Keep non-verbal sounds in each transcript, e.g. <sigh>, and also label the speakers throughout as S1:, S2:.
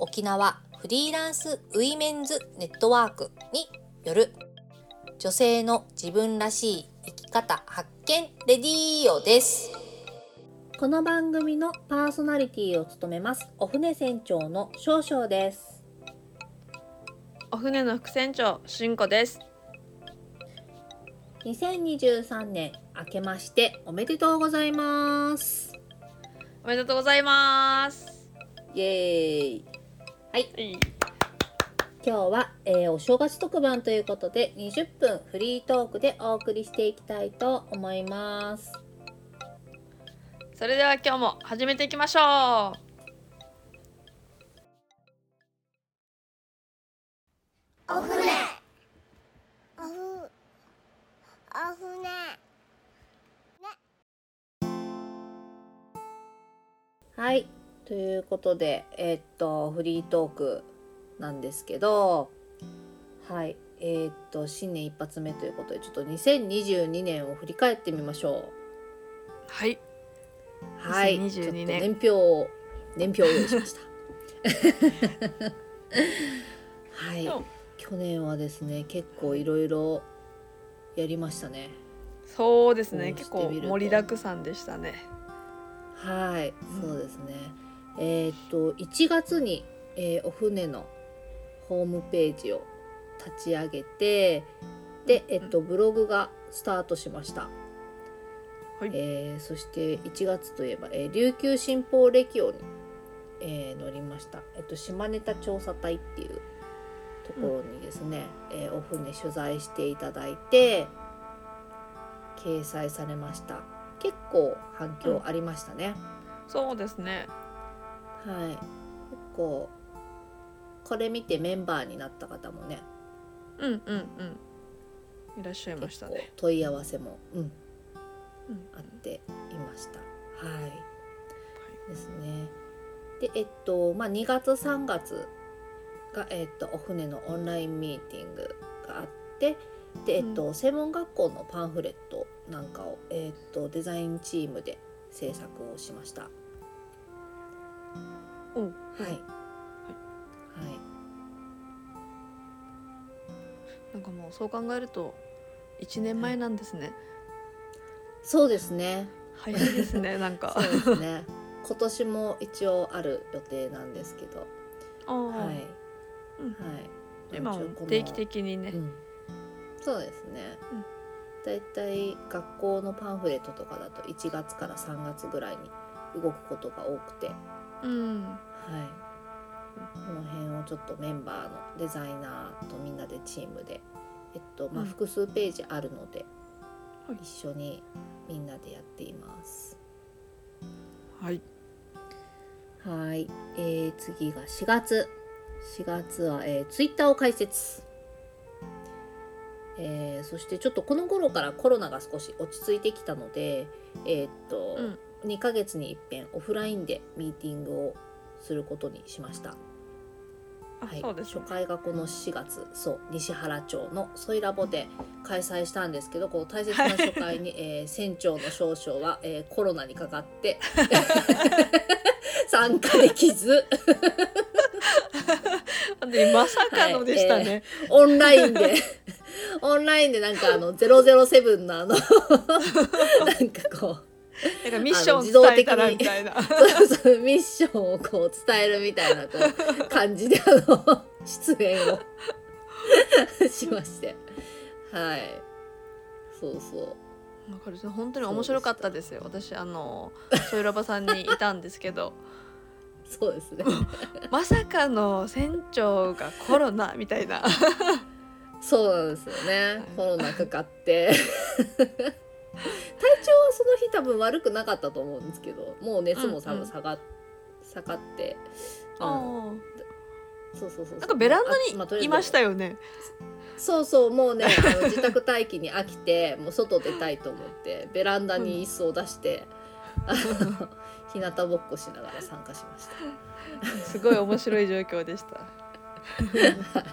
S1: 沖縄フリーランスウィメンズネットワークによる女性の自分らしい生き方発見レディーオです。この番組のパーソナリティを務めますお船船長の少々です。
S2: お船の副船長しんこです。
S1: 2023年明けましておめでとうございます。
S2: おめでとうございます。
S1: イエーイ
S2: はい。
S1: 今日は、えーお正月特番ということで20分フリートークでお送りしていきたいと思います。
S2: それでは今日も始めていきましょ
S1: う。いうことでえーっとフリートークなんですけどはいえーっと新年一発目ということでちょっと2022年を振り返ってみましょ
S2: う。はい、
S1: うはい
S2: 2022
S1: ちょっと
S2: 年
S1: 年表を年表を用意しました。<laughs> はい。去年はですね結構いろいろやりましたね。
S2: そうですね。結構盛りだくさんでしたね。
S1: はい、
S2: うん
S1: そうですね。えーっと1月に、えーお船のホームページを立ち上げて、で、えっとブログがスタートしました。
S2: はい
S1: えーそして1月といえば、えー琉球新報レキオに、えー載りました。えっと島根田調査隊っていうところにですね、えーお船取材していただいて掲載されました。結構反響ありましたね。
S2: そうですね
S1: はい、結構これ見てメンバーになった方もね。
S2: うんうんうん。いらっしゃいましたね。
S1: 問い合わせも、うん、
S2: うん
S1: あっていました。はい、ですね。でえっとまあ2月3月が、えっと、お船のオンラインミーティングがあってで、えっと専門学校のパンフレットなんかを、えっと、デザインチームで制作をしました。
S2: おう
S1: はい、はい。
S2: なんかもうそう考えると一年前なんですね。
S1: そうですね。
S2: 早いですねなんか。<laughs>
S1: そうですね。今年も一応ある予定なんですけど、はい、はい。
S2: うん。今も
S1: 一応この
S2: 定期的にね。
S1: うん、そうですね。
S2: うん。
S1: だいたい学校のパンフレットとかだと1月から3月ぐらいに動くことが多くて、はい。
S2: うん
S1: この辺をちょっとメンバーのデザイナーとみんなでチームで、えっとまあ
S2: うん
S1: 複数ページあるので、
S2: はい
S1: 一緒にみんなでやっています。
S2: はい
S1: はい、えー、次が4月。4月は、えー、ツイッターを開設。えーそしてちょっとこの頃からコロナが少し落ち着いてきたので、えーっと、2ヶ月に一遍オフラインでミーティングをすることにしました。
S2: あ
S1: はい、初回がこの4月そう西原町のソイラボで開催したんですけどこの大切な初回に、<laughs> えー船長の少々は、えーコロナにかかって <laughs> 参加できず。
S2: でまさかのでしたね、
S1: オンラインでオンラインでなんかあの007のあの <laughs> なんかこう
S2: なんかミッション伝えたらみたいな。
S1: そうそうミッションをこう伝えるみたいなこう感じであの出演を <laughs> しまして。はい。そうそう。
S2: わかる。本当に面白かったですよ。私あのソイラバさんにいたんですけど。
S1: そうですね。<laughs>
S2: まさかの船長がコロナみたいな。
S1: そうなんですよね、
S2: はい
S1: コロナかかって <laughs> 体調はその日多分悪くなかったと思うんですけどもう熱も多
S2: うんうん。
S1: 分下が,、下がって、うん
S2: あ
S1: そうそうそう。
S2: なんかベランダにいましたよね。
S1: そうそうもうねあの自宅待機に飽きて <laughs> もう外出たいと思ってベランダに椅子を出して、あの日向ぼっこしながら参加しました。
S2: すごい面白い状況でした。<laughs>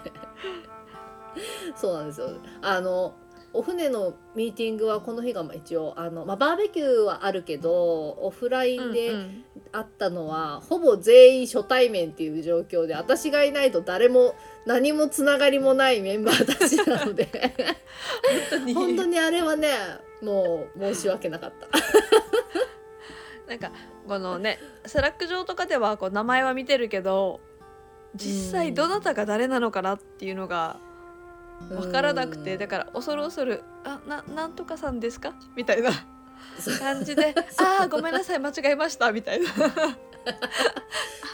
S1: そうなんですよ。あのお船のミーティングはこの日がまあ一応あの、まあ、バーベキューはあるけどオフライン
S2: うん
S1: で
S2: うん。
S1: あったのは、ほぼ全員初対面っていう状況で私がいないと誰も何もつながりもないメンバーたちなので。<laughs>
S2: 本当に
S1: あれはねもう申し訳なかった。<laughs>
S2: なんかこのねスラック上とかではこう名前は見てるけど実際どなたが誰なのかなっていうのが分からなくて
S1: うん。
S2: だから恐る恐る「あななんとかさんですか?」みたいな感じで「<laughs> ああごめんなさい間違えました」みたいな。<laughs>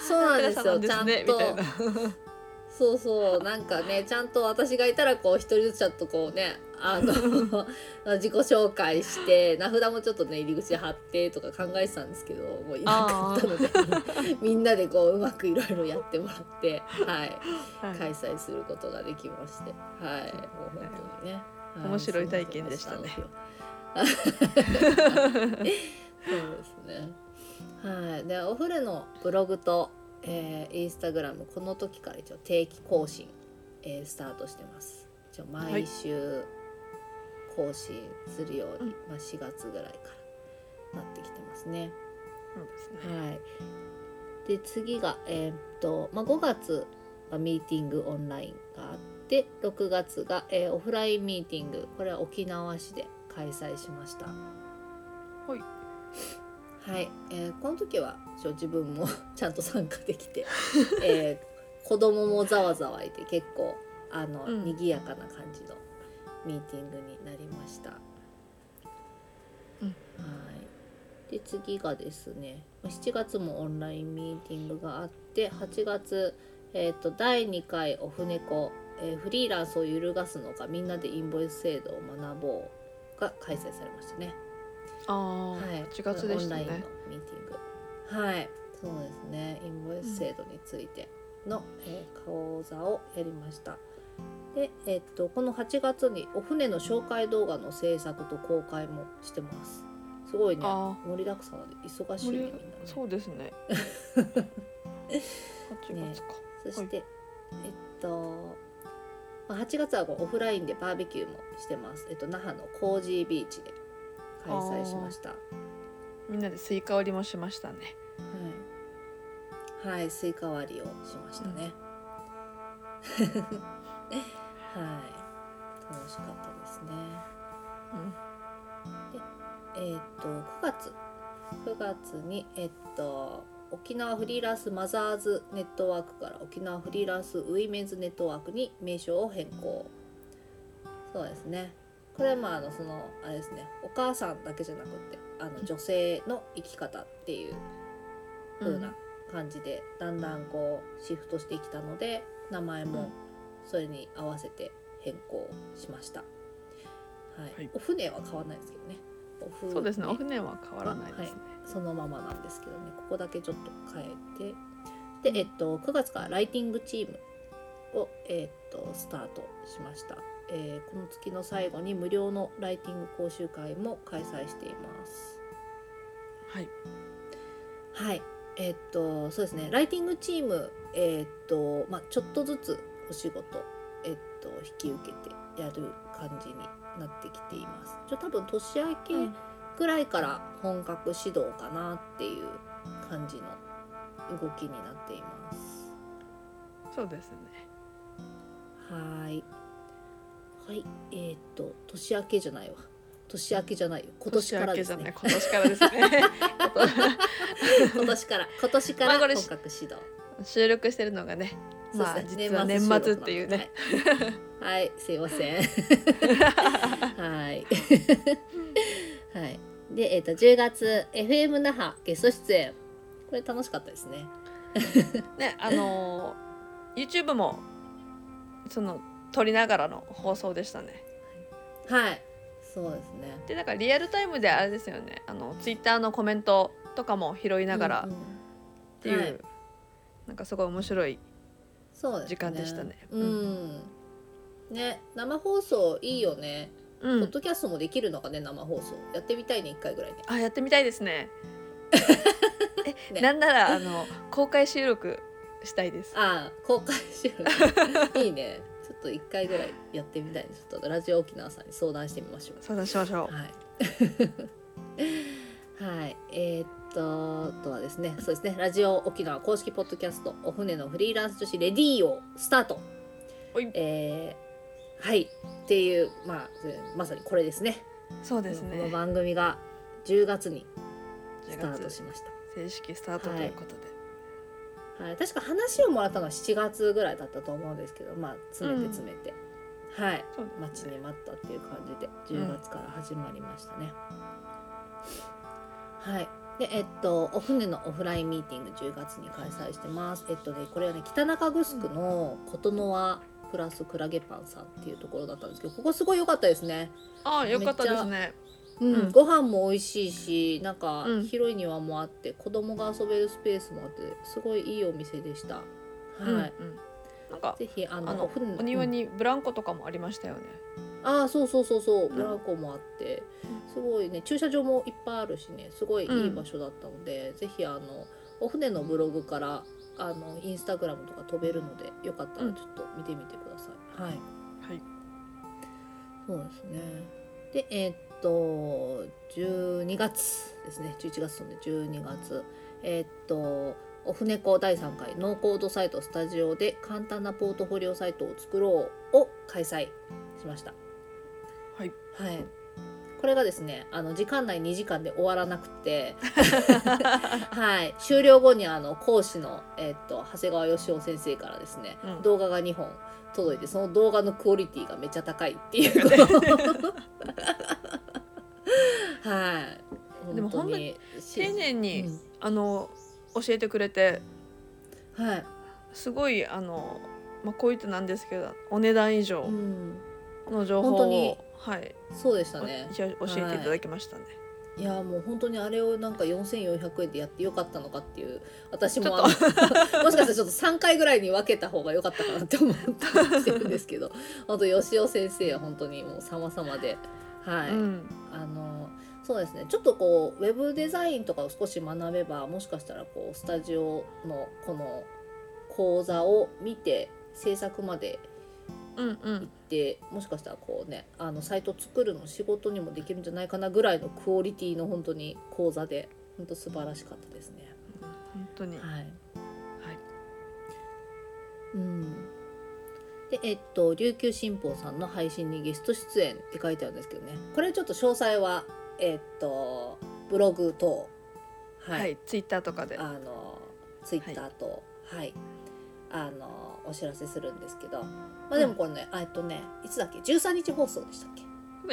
S1: そうなんですよ。
S2: ね
S1: ちゃんと。
S2: みたいな。
S1: そうそう。なんかねちゃんと私がいたらこう一人ずつちょっとこうねあの <laughs> 自己紹介して名札もちょっとね入り口貼ってとか考えてたんですけどもういなかったので <laughs> みんなでこううまくいろいろやってもらって、はい、
S2: はい。
S1: 開催することができましてはい。もう本当にね、はい。
S2: 面白い体験でしたね。
S1: そうですね。はい。でお風呂のブログと、えーインスタグラムこの時から一応定期更新、えースタートしてます。一応毎週更新するように、
S2: うん。
S1: まあ、4月ぐらいからなってきてますね。
S2: そうですね。
S1: はい。で次がえーっと、まあ、5月はミーティングオンラインがあって6月が、えーオフラインミーティング。これは沖縄市で開催しました。
S2: はい。
S1: はい、えーこの時は自分も <laughs> ちゃんと参加できて、えー子供もざわざわいて結構あの、
S2: うん。
S1: 賑やかな感じのミーティングになりました。
S2: うん
S1: はいで次がですね7月もオンラインミーティングがあって8月、えー、と第2回オフネコ、えーフリーランスを揺るがすのかみんなでインボイス制度を学ぼうが開催されましたね。
S2: ああ、
S1: はい、
S2: 8月でした
S1: オンラインの
S2: ね
S1: ミーティング。はい、そうですね。インボイス制度についての、えー講座をやりました。で、えっとこの8月にお船の紹介動画の制作と公開もしてます。すごいね、
S2: あ
S1: 盛りだくさんで忙しいねみんなね。
S2: そうですね8月か、
S1: そして、えっと。まあ8月はこうオフラインでバーベキューもしてます。えっと那覇のコージービーチで開催しました。
S2: みんなでスイカ割りもしましたね
S1: はい、はい、スイカ割りをしましたね。<laughs> はい、楽しかったですね。うん、でえーと9月9月にえっと沖縄フリーランスマザーズネットワークから沖縄フリーランスウィメンズネットワークに名称を変更。そうですね。これはまあのそのあれですねお母さんだけじゃなくてあの女性の生き方っていう風な感じで、だんだんこうシフトしてきたので名前もそれに合わせて変更しました。はい、
S2: はい。
S1: お船は変わらないですけどね。お船
S2: そうですね。お船は変わらないですね、
S1: そのままなんですけどね。ここだけちょっと変えて。で、えっと、9月からライティングチームを、えっと、スタートしました、えーこの月の最後に無料のライティング講習会も開催しています。
S2: はい。
S1: はい。えっとそうですね。ライティングチームえっとまあちょっとずつお仕事えっと引き受けてやる感じになってきていますちょ多分年明け、
S2: うん
S1: ぐらいから本格指導かなっていう感じの動きになっています。
S2: そうですね
S1: はーい。はい、えーっと年明けじゃないわ。年明けじゃないよ。今年からですね。
S2: 今年からですね <laughs>
S1: 今年から今年から本格指導。
S2: 収録してるのがねまあ実は年末っていうね。
S1: はい、はいすいません。<laughs> はい。はい。で、えーっと10月 FM 那覇ゲスト出演。これ楽しかったですね。
S2: ねあのー YouTube もその撮りながらの放送でしたね
S1: はい。そうですね。
S2: でなんかリアルタイムであれですよねあの Twitter のコメントとかも拾いながらっ
S1: うんうん
S2: ていう、
S1: はい
S2: なんかすごい面白い時間でしたね。
S1: うん、ね生放送いいよね、
S2: うん。
S1: ポッドキャストもできるのかね生放送。やってみたいね一回ぐらいね。
S2: あやってみたいですね。<laughs> え
S1: ね。
S2: なんならあの公開収録したいです。
S1: ああ公開収録。<laughs> いいね。ちょっと一回ぐらいやってみたいね。ちょっとラジオ沖縄さんに相談してみましょう。
S2: 相談しましょう。
S1: はい。<laughs> はい。えーっと、あとはですね、そうですね、ラジオ沖縄公式ポッドキャスト、お船のフリーランス女子レディーをスタート。
S2: おい
S1: えーはい。っていう、まあ、えーまさにこれですね。
S2: そうですね
S1: この番組が10月にス
S2: 10
S1: タート
S2: 月
S1: しました。
S2: 正式スタートということで、
S1: はい。確か話をもらったのは7月ぐらいだったと思うんですけど、まあ、詰めて詰めて。はい。
S2: そう
S1: 待ちに待ったっていう感じで10月から始まりましたね。はい。でえっとお船のオフラインミーティング10月に開催してます。えっとねこれはね北中城の琴ノ輪プラスクラゲパンさんっていうところだったんですけどここすごい良かったですね。
S2: ああよかったですね
S1: うん、
S2: うん
S1: ご飯も美味しいしなんか
S2: うん
S1: 広い庭もあって、子供が遊べるスペースもあってすごいいいお店でした。はい。
S2: うんうんなんか
S1: ぜひあのお
S2: 庭
S1: うん
S2: にブランコとかもありましたよね、
S1: ああそうそうそうそう。
S2: ん。
S1: ブランコもあって、すごいね。駐車場もいっぱいあるしね。すごいいい場所だったので、ぜひあのお船のブログからあのインスタグラムとか飛べるのでよかったらちょっと見てみてください。はい。
S2: はい。
S1: そうですね。でえーっと12月ですね。11月ので12月。えーっとオフネコ第3回ノーコードサイトスタジオで簡単なポートフォリオサイトを作ろうを開催しました。
S2: はい
S1: はい。これがですね、あの時間内2時間で終わらなくて、<laughs> はい、終了後にあの講師のえっと長谷川義雄先生からですね、
S2: うん
S1: 動画が2本届いて、その動画のクオリティがめっちゃ高いっていうこと。<laughs> はい。
S2: でも
S1: 本当に
S2: 丁寧に、
S1: うん
S2: あの教えてくれて
S1: はい。
S2: すごいあの、まあ、こう言ってなんですけどお値段以上
S1: うん、
S2: の情報
S1: 本当に
S2: を、はい、
S1: そうでしたね。
S2: お教えていただきましたね。
S1: い。やもう本当にあれをなんか4400円でやってよかったのかっていう私も <laughs> もしかしたらちょっと3回ぐらいに分けた方が良かったかなって思ったりしてるんですけど <laughs> 本当吉尾先生は本当にもう様々ではい、
S2: うん、
S1: あのそうですね。ちょっとこうウェブデザインとかを少し学べばもしかしたらこうスタジオのこの講座を見て制作まで
S2: うん、う
S1: 行っ
S2: ん、
S1: てもしかしたらこうねあのサイト作るの仕事にもできるんじゃないかなぐらいのクオリティの本当に講座で本当素晴らしかったですね。
S2: 本当に、
S1: はい、
S2: はい、
S1: うん。でえっと琉球新報さんの配信にゲスト出演って書いてあるんですけどね。これちょっと詳細はえっとブログと
S2: はい、ツイッターとかで、
S1: あのツイッターとはい、あのお知らせするんですけどまあでもこれね、あえっとねいつだっけ？13日放送でしたっけ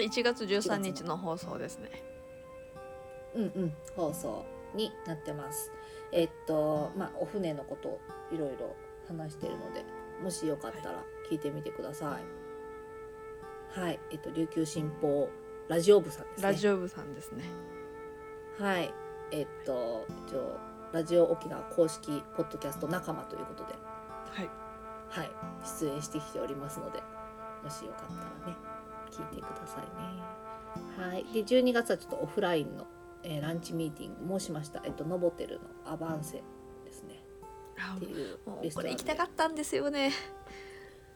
S2: ？1月13日の放送ですね。
S1: うんうん放送になってます。えっとまあお船のことをいろいろ話しているのでもしよかったら聞いてみてください。はい、えっと琉球新報ラジオ部さんですね。
S2: ラジオ部さんですね。
S1: はい。えっと一応ラジオ沖縄公式ポッドキャスト仲間ということで
S2: はい、
S1: はい、出演してきておりますのでもしよかったらね聞いてくださいね。はい、で12月はちょっとオフラインの、えーランチミーティングもしました、えっと、ノボテルのアバンセですね。
S2: あ
S1: っていうレストランで。
S2: これ行きたかったんですよね。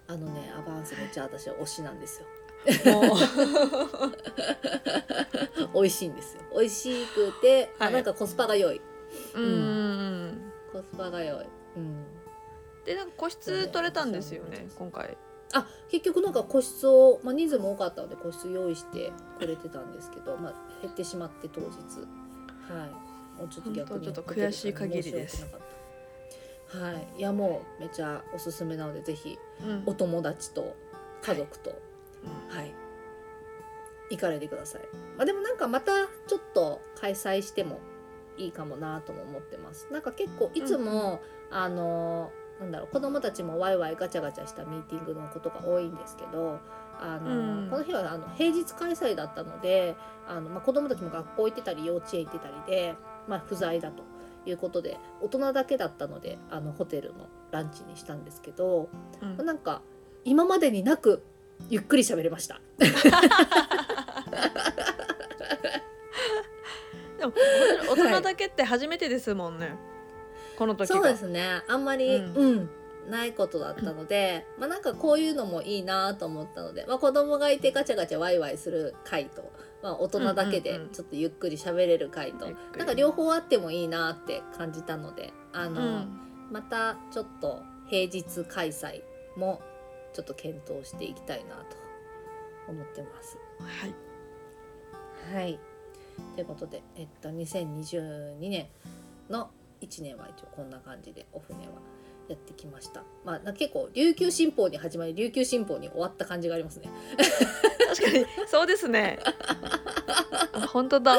S1: あのねアバンセめっちゃ私は推しなんですよ。<laughs> 美味しいんですよ。美味しくて、あ
S2: はい。
S1: なんかコスパが良い。
S2: うん。うん。
S1: コスパが良い、うん、
S2: でなんか個室取れたんですよね今回。
S1: あ結局なんか個室を、まあ、人数も多かったので個室用意してくれてたんですけど、まあ、減ってしまって当日。はい。もうちょっと逆に。
S2: ちょっと悔しい限りです。
S1: はい。いやもうめっちゃおすすめなのでぜひ
S2: うん。
S1: お友達と家族とはい、行かれてください、まあ、でもなんかまたちょっと開催してもいいかもなとも思ってます。なんか結構いつも、あのなんだろう子供たちもワイワイガチャガチャしたミーティングのことが多いんですけどあの、
S2: うん。
S1: この日はあの平日開催だったのであの、まあ、子供たちも学校行ってたり幼稚園行ってたりで、まあ、不在だということで大人だけだったのであのホテルのランチにしたんですけど、
S2: うん。
S1: なんか今までになくゆっくり喋れました。
S2: でも大人だけって初めてですもんね、<laughs> この時が。
S1: そうですね。あんまり、
S2: うん。
S1: うんないことだったので、まあなんかこういうのもいいなと思ったので、まあ、子供がいてガチャガチャワイワイする回と、まあ、大人だけで
S2: うんうんうん
S1: ちょっとゆっくり喋れる回と、
S2: ゆっくり
S1: なんか両方あってもいいなって感じたのであの、
S2: うん。
S1: またちょっと平日開催もちょっと検討していきたいなと思ってます。
S2: はい。
S1: はい。ということで、えっと、2022年の1年は一応こんな感じでお船はやってきました。まあ、な結構琉球新報に始まり琉球新報に終わった感じがありますね。
S2: 確かにそうですねあ <laughs> 本当だ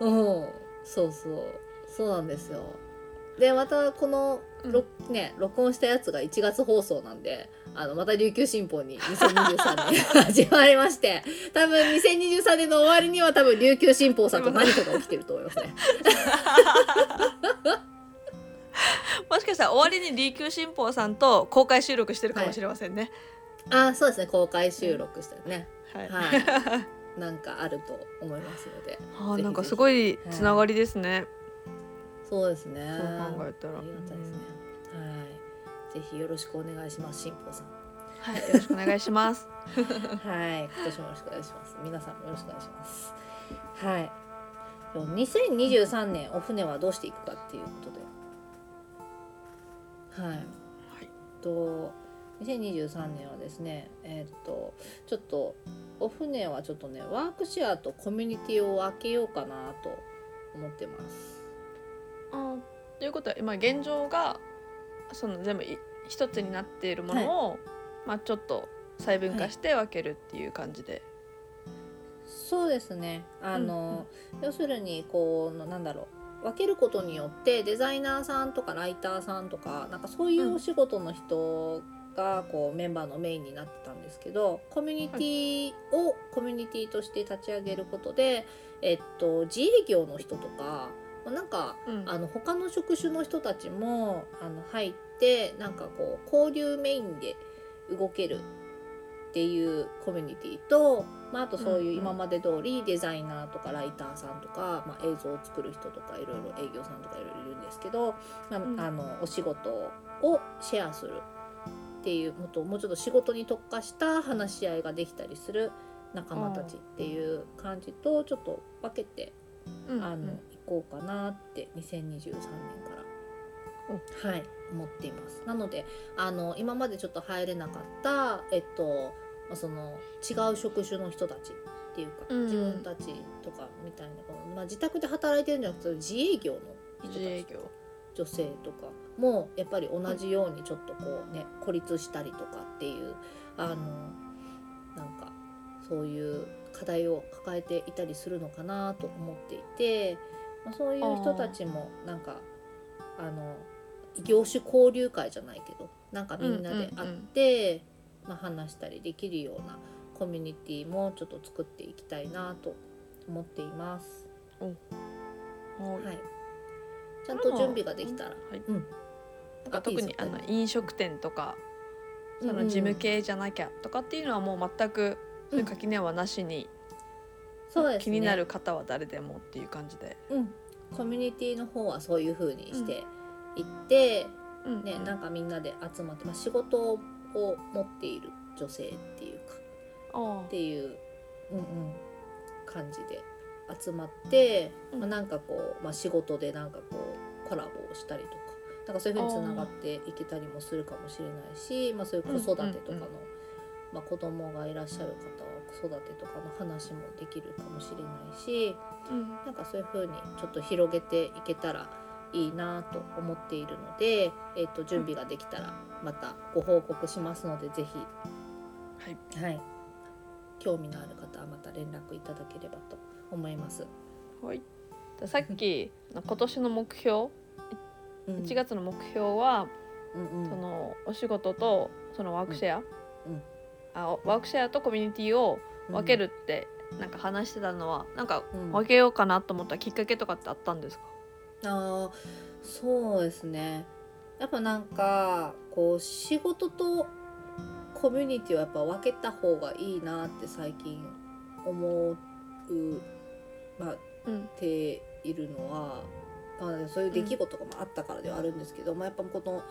S1: うん、そうそう、そうなんですよ。でまたこの、ろね録音したやつが1月放送なんであのまた琉球新報に2023年 <laughs> 始まりまして多分2023年の終わりには多分琉球新報さんと何かが起きてると思いますね。<laughs>
S2: もしかしたら終わりに琉球新報さんと公開収録してるかもしれませんね。
S1: あそうですね。公開収録したよね、
S2: はい、
S1: はい。<laughs> なんかあると思いますので
S2: あー
S1: ぜひ
S2: なんかすごい。つながりですね、
S1: そうですね。
S2: そう考えたら。
S1: ありがたいですね、はいぜひよろしくお願いします新報さん。
S2: はい、よろしくお願いします。<laughs>
S1: はい今年もよろしくお願いします。皆さんもよろしくお願いします。はい。2023年お船はどうしていくかっていうことではい。と2023年はですねえーっとちょっとお船はちょっとねワークシェアとコミュニティを分けようかなと思ってます。
S2: あということは今現状がその全部い一つになっているものを、まあちょっと細分化して分けるっていう感じで、
S1: そうですね。あの、要するにこうなんだろう。分けることによってデザイナーさんとかライターさんとかなんかそういうお仕事の人がこうメンバーのメインになってたんですけどコミュニティをコミュニティとして立ち上げることで、えっと、自営業の人とかまあなんか
S2: うん。
S1: あの他の職種の人たちもあの入ってなんかこう交流メインで動けるっていうコミュニティと、まあ、あとそういう今まで通りデザイナーとかライターさんとか、まあ、映像を作る人とかいろいろ営業さんとかいろいろいるんですけど、まあ
S2: うん。
S1: あのお仕事をシェアするっていうもっともうちょっと仕事に特化した話し合いができたりする仲間たちっていう感じとちょっと分けて
S2: うん。
S1: あの、行こうかなって2023年から、はい思っています。なのであの今までちょっと入れなかったえっとまあその違う職種の人たちっていうか、
S2: うん。
S1: 自分たちとかみたいなこの、まあ、自宅で働いてるんじゃなくて自営業の人たち。
S2: 自営業。
S1: 女性とかもやっぱり同じようにちょっとこうね孤立したりとかっていうあのなんかそういう課題を抱えていたりするのかなと思っていて、まあ、そういう人たちもなんかあの業種交流会じゃないけどなんかみんなで会って、まあ、話したりできるようなコミュニティもちょっと作っていきたいなと思っています。
S2: はい。
S1: はい、ちゃんと準備ができたら、
S2: はい。
S1: うん、
S2: なんか特にあの飲食店とかその事務系じゃなきゃとかっていうのはもう全くう垣根はなしに、
S1: そうですね。
S2: 気になる方は誰でもっていう感じで、
S1: うん、コミュニティの方はそういう風にしていって、
S2: うん。
S1: ね、なんかみんなで集まって、まあ、仕事を持っている女性っていうか
S2: あ
S1: っていう、うんうん、感じで集まって、
S2: うん。
S1: まあ、なんかこう、まあ、仕事でなんかこうコラボをしたりとかなんかそういう風につながっていけたりもするかもしれないし、まあ、そういう子育てとかの、
S2: うんうんうん。
S1: まあ、子供がいらっしゃる子育てとかの話もできるかもしれないし。
S2: うん。
S1: なんかそういう風にちょっと広げていけたらいいなと思っているので、えっと準備ができたらまたご報告しますのでぜ
S2: はい。
S1: ひ、はい、興味のある方はまた連絡いただければと思います。
S2: はい、でさっきの今年の目標
S1: うん。
S2: 1月の目標は、
S1: うんうん。
S2: そのお仕事とそのワークシェア、
S1: うん
S2: あワークシェアとコミュニティを分けるってなんか話してたのはなんか
S1: うん。
S2: 分けようかなと思ったきっかけとかってあったんですか、
S1: あーそうですね。やっぱなんかこう仕事とコミュニティをやっぱ分けた方がいいなって最近思う、まあ、
S2: うん。
S1: ているのは、まあ、そういう出来事がまああったからではあるんですけど、まあ、やっぱこの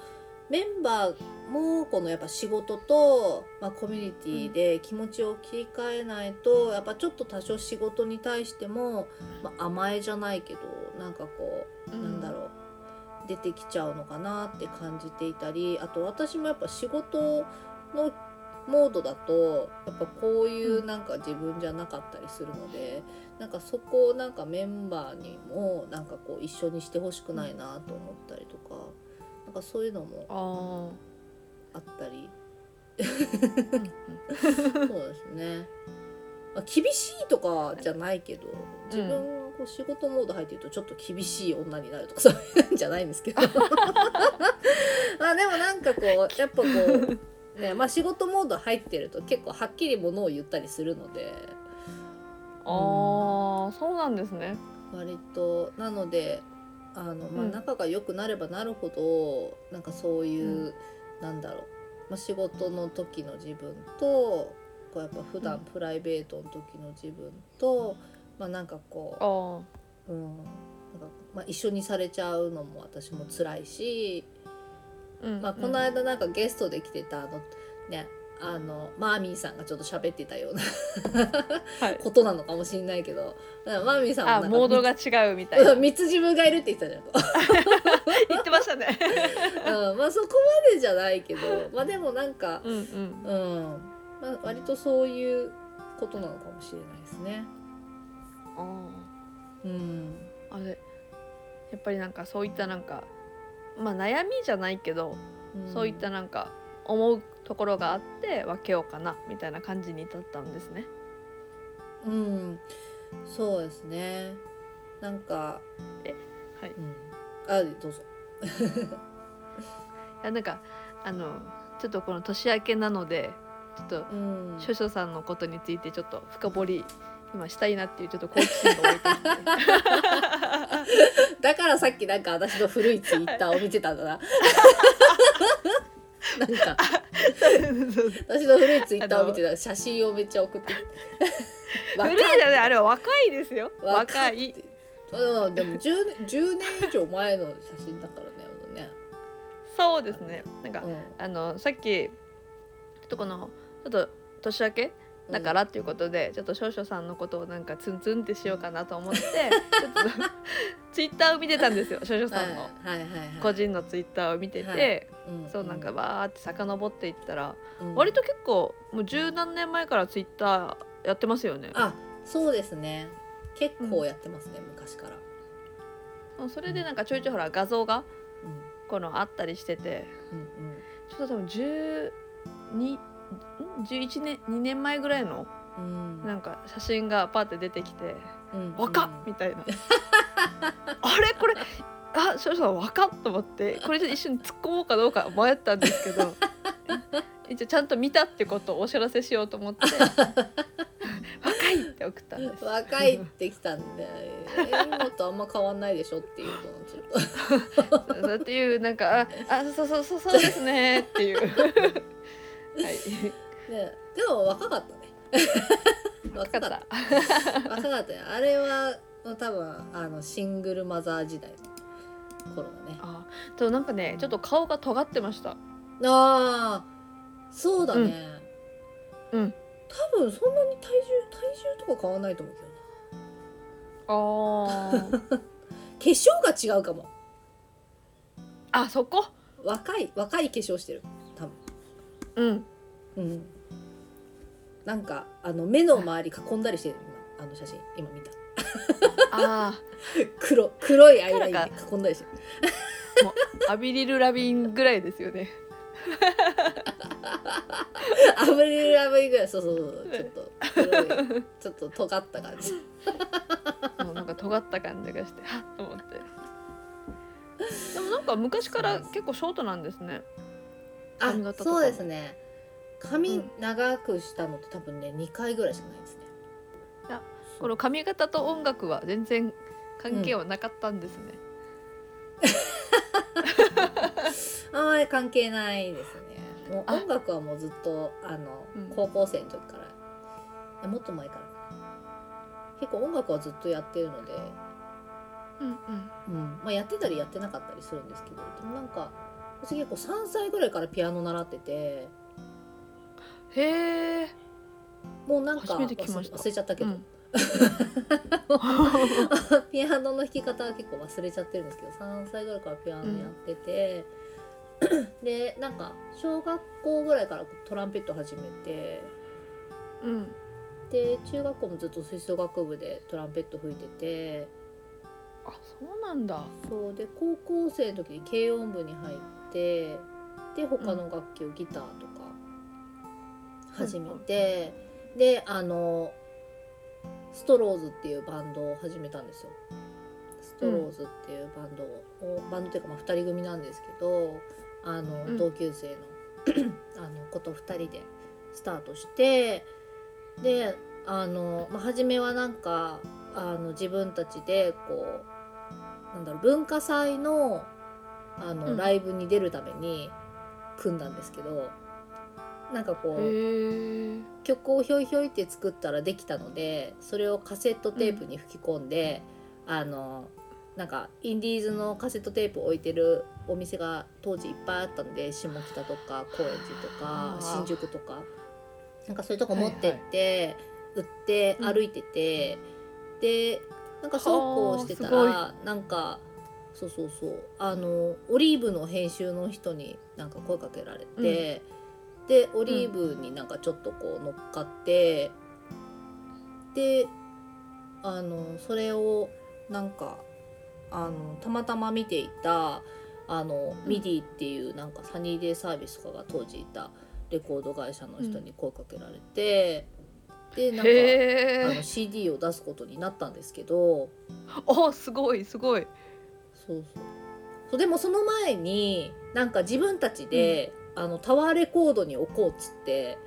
S1: メンバーもこのやっぱ仕事と、まあ、コミュニティで気持ちを切り替えないと、やっぱちょっと多少仕事に対しても、まあ、甘えじゃないけどなんかこう、
S2: うん。
S1: なんだろう出てきちゃうのかなって感じていたりあと私もやっぱ仕事のモードだとやっぱこういうなんか自分じゃなかったりするので、なんかそこをなんかメンバーにもなんかこう一緒にしてほしくないなと思ったりとか、なんかそういうのも
S2: あ
S1: あったり。そうですね、まあ、厳しいとかじゃないけど自分がこう仕事モード入ってるとちょっと厳しい女になるとかそういうんじゃないんですけど。<laughs> まあでもなんかこうやっぱこう、ねまあ、仕事モード入ってると結構はっきりものを言ったりするので。
S2: あーそうなんですね。
S1: 割と。なのであの、まあ、
S2: うん
S1: 仲が良くなればなるほど、なんかそういう、なんだろう、まあ、仕事の時の自分とこうやっぱ普段
S2: うん。
S1: プライベートの時の自分と、まあなんかこう、うん、なんかまあ、一緒にされちゃうのも私も辛いし、
S2: うん。
S1: まあ、この間なんかゲストで来てたあのねあのマーミーさんがちょっと喋ってたような
S2: はい。
S1: ことなのかもしれないけどマーミーさんもなんか
S2: あモードが違うみたいな。<laughs>
S1: 三つ自分がいるって言ってたじゃん。<laughs>
S2: 言ってましたね。
S1: うん、まあそこまでじゃないけど <laughs> まあでもなんか、
S2: うんうん。
S1: うん。まあ、割とそういうことなのかもしれないですね。
S2: あ
S1: うん、
S2: ーあれやっぱりなんかそういったなんかまあ悩みじゃないけど、そういったなんか思うところがあって分けようかなみたいな感じに至ったんですね。
S1: うん、そうですね。なんか、
S2: はい、い
S1: うん、あどうぞ。<laughs>
S2: やなんかあのちょっとこの年明けなのでちょっと
S1: うん、
S2: 少々さんのことについてちょっと深掘り今したいなっていうちょっと好奇心が湧いてきて
S1: だからさっきなんか私の古いツイッターを見てたんだな。<laughs> なんか <laughs> 私の古いツイッターを見てた。写真をめっちゃ送って。<laughs>
S2: 古い。じゃないあれは若いですよ。若い。
S1: い。うん、でも 10, 年10年以上前の写真だからね。あのね。
S2: そうですね。なんか、
S1: うん。
S2: あのさっきちょっとこのちょっと年明けだからっていうことで、ちょっと少々さんのことをなんかツンツンってしようかなと思って <laughs> ちょっとツイッターを見てたんですよ少々さんの。
S1: はいはいはいはい。
S2: 個人のツイッターを見てて、
S1: はい。
S2: そうなんかバーって遡っていったら、
S1: うん。
S2: 割と結構もう十何年前からツイッターやってますよね。
S1: あそうですね。結構やってますね、昔から、
S2: うん。それでなんかちょいちょいほら画像が
S1: うん。
S2: このあったりしてて
S1: うん
S2: ちょっと多分12ん11年2年前ぐらいの
S1: うん
S2: なんか写真がパーって出てきて
S1: うん「
S2: 若っ!」みたいなあれ？これ？あ少々若っと思ってこれちょっと一瞬突っ込もうかどうか迷ったんですけど <laughs> 一応ちゃんと見たってことをお知らせしようと思って「<laughs> 若い!」って送ったんです。
S1: 若いってきたんでえ今とあんま変わんないでしょっていうのをちょっと
S2: っていうなんか「あ <laughs> あそうそうそうそうですね」っていう。はい、
S1: ねでも若かったね。<laughs> 若かった。若かったよ。あれは多分あのシングルマザー時代の頃だね。
S2: あでもなんかねちょっと顔が尖ってました。
S1: ああそうだね。
S2: うん。うん。
S1: 多分そんなに体重体重とか変わんないと思うけどな。
S2: あー。<laughs>
S1: 化粧が違うかも。
S2: あそこ？
S1: 若い若い化粧してる
S2: うん。
S1: うん。なんかあの目の周り囲んだりしてる今あの写真。今見た。
S2: あ <laughs>
S1: 黒黒いアイラインで囲んだりしてる。
S2: あもうアビリル・ラビンぐらいですよね。<laughs>
S1: アブリルラブイぐらい。そうそうそうちょっと黒いちょっと尖った感じ。
S2: もうなんか尖った感じがしてはっと思って。でもなんか昔から結構ショートなんですね。
S1: あ
S2: 髪型とか
S1: そうですね。
S2: う
S1: 髪
S2: ん。
S1: 長くしたのって多分ね2回ぐらいしかないですね。
S2: いやこの髪型と音楽は全然関係はなかったんですね、<laughs>
S1: あんまり関係ないですね。もう
S2: あ。
S1: 音楽はもうずっとあの、
S2: うん。
S1: 高校生の時から。もっと前から結構音楽はずっとやってるので、
S2: うんうん。
S1: うん。まあ、やってたりやってなかったりするんですけどでもなんか私結構3歳ぐらいからピアノ習ってて。
S2: へえ
S1: もうなんか忘れちゃったけど、
S2: うん。<laughs>
S1: ピアノの弾き方は結構忘れちゃってるんですけど3歳ぐらいからピアノやってて、でなんか小学校ぐらいからトランペット始めて。
S2: うん。
S1: で中学校もずっと吹奏楽部でトランペット吹いてて。
S2: あそうなんだ。
S1: そう。で高校生の時に軽音部に入ってで他の楽器をギターとか始めて、であのストローズっていうバンドを始めたんですよ。ストローズっていうバンドを、バンドっていうかまあ2人組なんですけどあの、
S2: うん
S1: 同級生の <clears throat> あの子と2人でスタートしてであの、まあ、初めはなんかあの自分たちでこうなんだろう文化祭のあの、
S2: うん。
S1: ライブに出るために組んだんですけどなんかこう。曲をひょいひょいって作ったらできたのでそれをカセットテープに吹き込んで、あのなんかインディーズのカセットテープ置いてるお店が当時いっぱいあったので下北とか高円寺とか新宿とか。なんかそういうとこ持ってって、売って
S2: うん
S1: 歩いてて、でなんかそうこうしてたらなんかそうそうそう。あのオリーブの編集の人になんか声かけられて、でオリーブになんかちょっとこう乗っかって、であのそれをなんかあのたまたま見ていたあの、
S2: うん。
S1: ミディっていうなんかサニーデイサービスとかが当時いたレコード会社の人に声かけられて、でなんかあの CD を出すことになったんですけど
S2: おすごいすごい
S1: そうそう。そうでもその前になんか自分たちで、あのタワーレコードに置こうっつって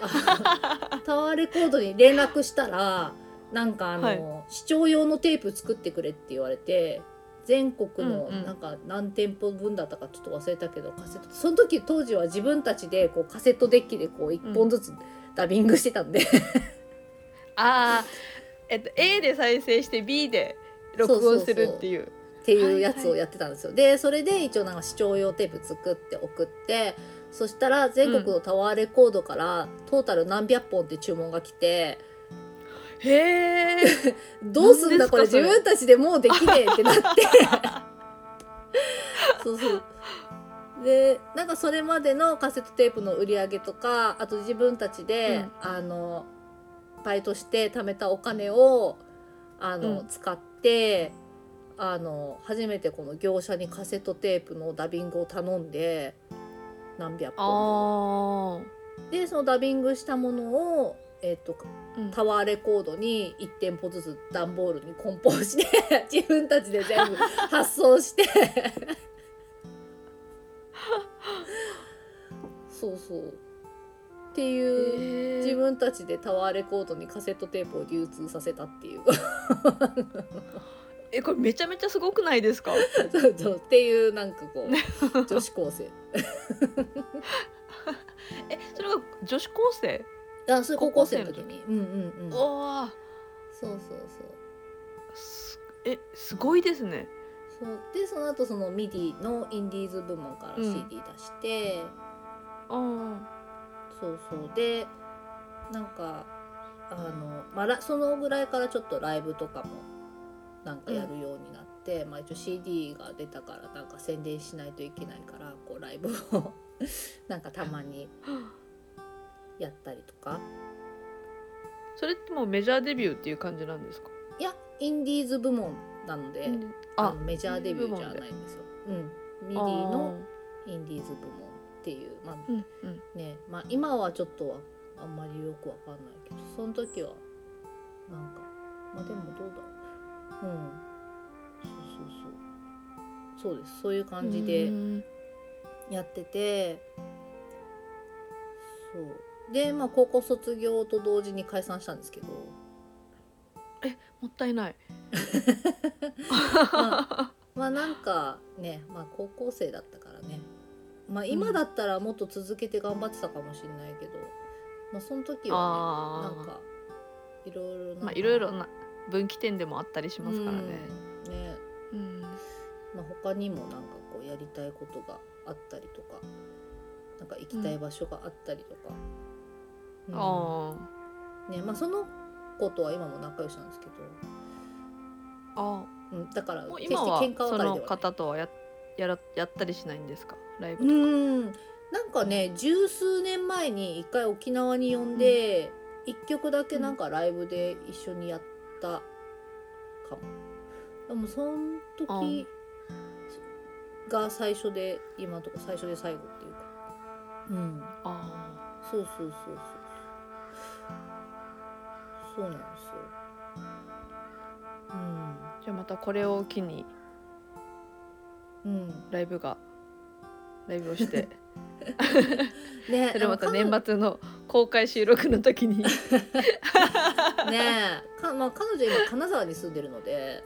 S1: あ <laughs> タワーレコードに連絡したらなんかあの、
S2: はい。
S1: 視聴用のテープ作ってくれって言われて全国の
S2: うんうん。
S1: なんか何店舗分だったかちょっと忘れたけどカセット。その時当時は自分たちでこうカセットデッキでこう1本ずつダビングしてたんで、
S2: ああえっと A で再生して B で録音するっていう。
S1: っていうやつをやってたんですよ。でそれで一応なんか視聴用テープ作って送ってそしたら全国のタワーレコードからトータル何百本って注文が来て、
S2: へえ。<laughs>
S1: どうすんだこれ？自分たちでもうできねえってなって。<laughs> そうそう。でなんかそれまでのカセットテープの売り上げとかあと自分たちで、あのバイトして貯めたお金をあの、
S2: うん。
S1: 使ってあの初めてこの業者にカセットテープのダビングを頼んで何百本。
S2: あ
S1: でそのダビングしたものを、えっとタワーレコードに1店舗ずつ段ボールに梱包して <laughs> 自分たちで全部 <laughs> 発送して。<laughs> そうそうっていう自分たちでタワーレコードにカセットテープを流通させたっていう。<laughs>
S2: えこれめちゃめちゃすごくないですか？<laughs>
S1: そうそう。っていうなんかこう <laughs> 女子高生。
S2: えそれが女子高生？
S1: あそれ高校生の時に。うんうんうん。そう
S2: おお
S1: そうそう。
S2: すえすごいですね。
S1: そう。でその後そのミディのインディーズ部門から
S2: うん
S1: CD 出して、
S2: あ
S1: そうそう。でなんかあの、まあラ、そのぐらいからちょっとライブとかもなんかやるようになって、まあ一応 CD が出たからなんか宣伝しないといけないからこうライブを <laughs> なんかたまにやったりとか。
S2: それってもうメジャーデビューっていう感じなんですか？
S1: いやインディーズ部門なので、あのメジャーデビューじゃないんですよ。うん、ミディのインディーズ部門っていうまあ
S2: うんうん。
S1: ねまあ今はちょっとはあんまりよくわかんないけどその時はなんかまあでもどうだろう。うん。そうそうそう。そうです。そういう感じ
S2: う
S1: で
S2: ん
S1: やっててそう。でまあ高校卒業と同時に解散したんですけど。
S2: もったいない。
S1: ま <laughs> まあなんかね、まあ、高校生だったからねまあ今だったらもっと続けて頑張ってたかもしれないけど、まあその時はね
S2: あ
S1: なんかいろいろな
S2: まあいろいろな分岐点でもあったりしますからね。
S1: うん。ね。
S2: うん。
S1: まあ、他にもなんかこうやりたいことがあったりとかなんか行きたい場所があったりとか、うん。
S2: あ
S1: ねまあ、その子とは今も仲良しなんですけど、
S2: あ。あ
S1: うん、だから
S2: あもう
S1: 決して
S2: 今は
S1: 喧嘩別
S2: その
S1: れではない。
S2: 方とはややらやったりしないんですか？ライブ
S1: う。ん。なんかね十数年前に一回沖縄に呼んで一、曲だけなんかライブで一緒にやったかも。でもその時が最初で今のところ最初で最後っていうか。うん。
S2: あ
S1: そうそうそうそうそう。なんですよ。
S2: あじゃあまたこれを機に
S1: うんうん。
S2: ライブがライブをして。<laughs>
S1: ね
S2: それまた年末の公開収録の時に。
S1: 彼 <laughs> ねえか、まあ、彼女今金沢に住んでるので。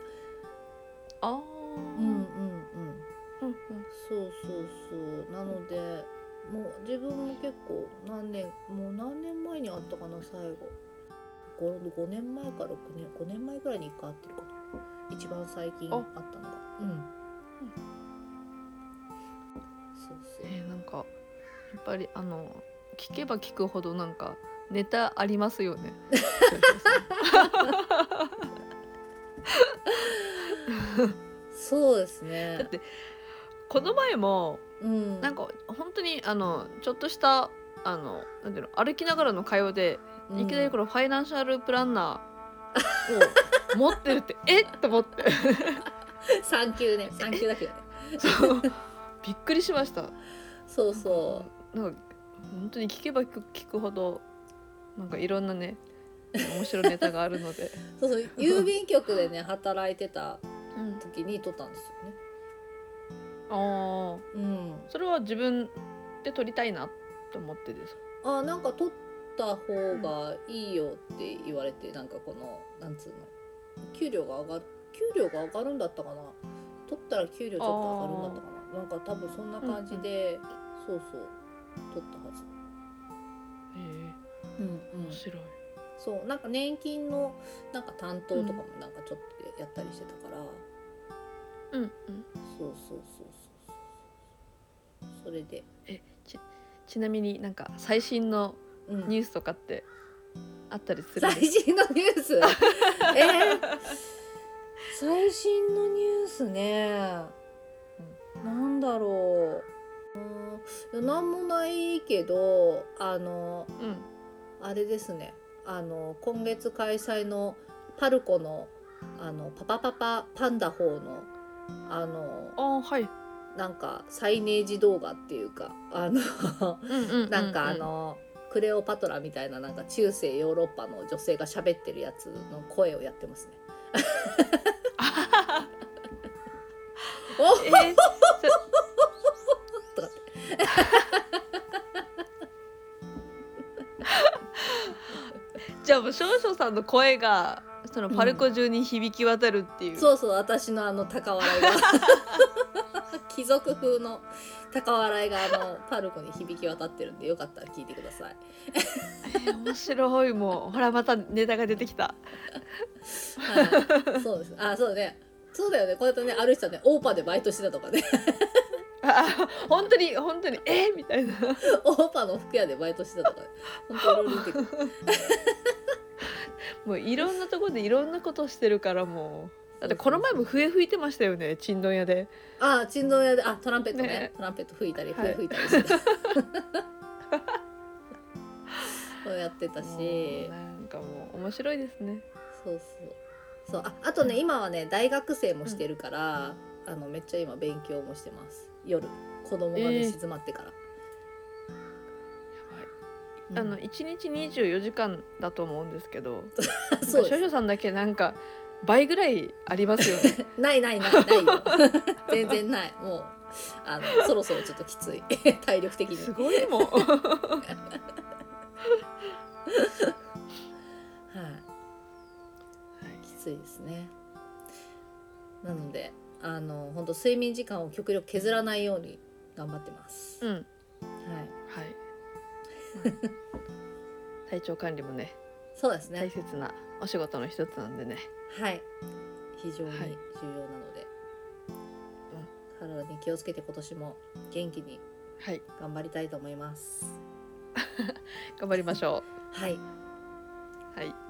S2: ああ
S1: うんうんうん。
S2: うん
S1: そうそうそう。なのでもう自分も結構何年もう何年前に会ったかな最後。5, 5年前か6年5年前ぐらいに1回会ってるかな。一番最近
S2: あ
S1: 会ったのが。うん。そうそう
S2: えーなんかやっぱりあの聞けば聞くほどなんかネタありますよね。
S1: そうです <laughs>
S2: だっ
S1: ね
S2: てこの前も
S1: うん。
S2: なんか本当にあのちょっとしたあのなんていうの歩きながらの会話でいきなりこのファイナンシャルプランナーを <laughs> 持ってるってえっ？と思って。
S1: 3級ね。3級だけどね。
S2: そうびっくりしました。
S1: そうそ
S2: なんか本当に聞けば聞く聞くほどなんかいろんなね面白いネタがあるので、
S1: うそうそう。郵便局でね働いてた
S2: うん、
S1: 時に撮ったんですよね。
S2: ああ
S1: うん。
S2: それは自分で撮りたいなと思ってです
S1: あなんか取った方がいいよって言われて、なんかこのなんつうの給料が上がる給料が上がるんだったかな。取ったら給料ちょっと上がるんだったかななんか多分そんな感じで、そうそう取ったはず。
S2: え。
S1: うん
S2: え面白い。
S1: そうなんか年金のなんか担当とかもなんかちょっとやったりしてたから、
S2: うんうん。
S1: そうそうそうそうそれで、
S2: えちちなみになんか最新の
S1: うん。
S2: ニュースとかってあったりするん
S1: 最新のニュース？えー最新のニュースね、なんだろう。うん。いやなんもないけどあの
S2: うん。
S1: あれですね。あの今月開催のパルコのあのパパパパパンダ4のあの
S2: ああはい。
S1: なんかサイネージ動画っていうかあの
S2: うんうんうん。
S1: なんかあの、クレオパトラみたいななんか中世ヨーロッパの女性が喋ってるやつの声をやってますね。お。
S2: えーそ
S1: とかって
S2: じゃあもう少々さんの声がそのパルコ中に響き渡るっていう、
S1: そうそう私のあの高笑いが。<laughs> 貴族風の高笑いがあのパルコに響き渡ってるんでよかったら聞いてください。
S2: えー面白いもう。ほらまたネタが出てきた。
S1: はい、そうです。あそうねそうだよね。こうやってね歩いてたねオーパでバイトしてたとかね。
S2: あ本当に本当にえ？ーみたいな。
S1: オーパの服屋でバイトしてたとかね。本当いろいろ出て。<laughs>
S2: もういろんなところでいろんなことしてるからもう。だってこの前も笛吹いてましたよねちんどん屋で。
S1: あ、ちんどん屋で、あ、トランペットね、
S2: ね。
S1: トランペット吹いたり、
S2: はい。
S1: 笛吹いたりして。た。<laughs> そうやってた
S2: も
S1: し
S2: う、なんかもう面白いですね。
S1: そうそう。そう、あ、あとね、今はね、大学生もしてるから、あの、めっちゃ今勉強もしてます。夜、子供が
S2: え
S1: ね、
S2: ー
S1: 静まってから。
S2: いあの1日24時間だと思うんですけど <laughs>
S1: そう。
S2: 少々さんだけなんか倍ぐらいありますよね <laughs>
S1: ないないないないよ。<laughs> 全然ない。もう、あの、そろそろちょっときつい。体力的に。
S2: すごいもん
S1: ついですね。なので、あの、本当と睡眠時間を極力削らないように頑張ってます。
S2: うん
S1: はい。
S2: はい <laughs> 体調管理もね
S1: そうですね。
S2: 大切なお仕事の一つなんでね
S1: はい。非常に重
S2: はい
S1: 要なので、体に気をつけて今年も元気に
S2: はい
S1: 頑張りたいと思います。<laughs>
S2: 頑張りましょ
S1: はい。
S2: うはい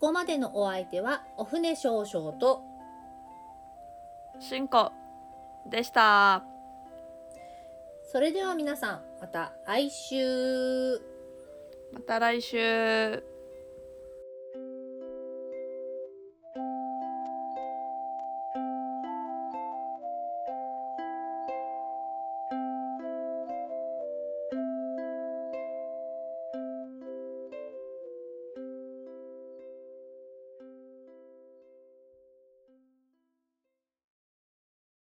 S1: ここまでのお相手はお船少々と
S2: しんこでした。
S1: それでは皆さんまた来週。
S2: また来週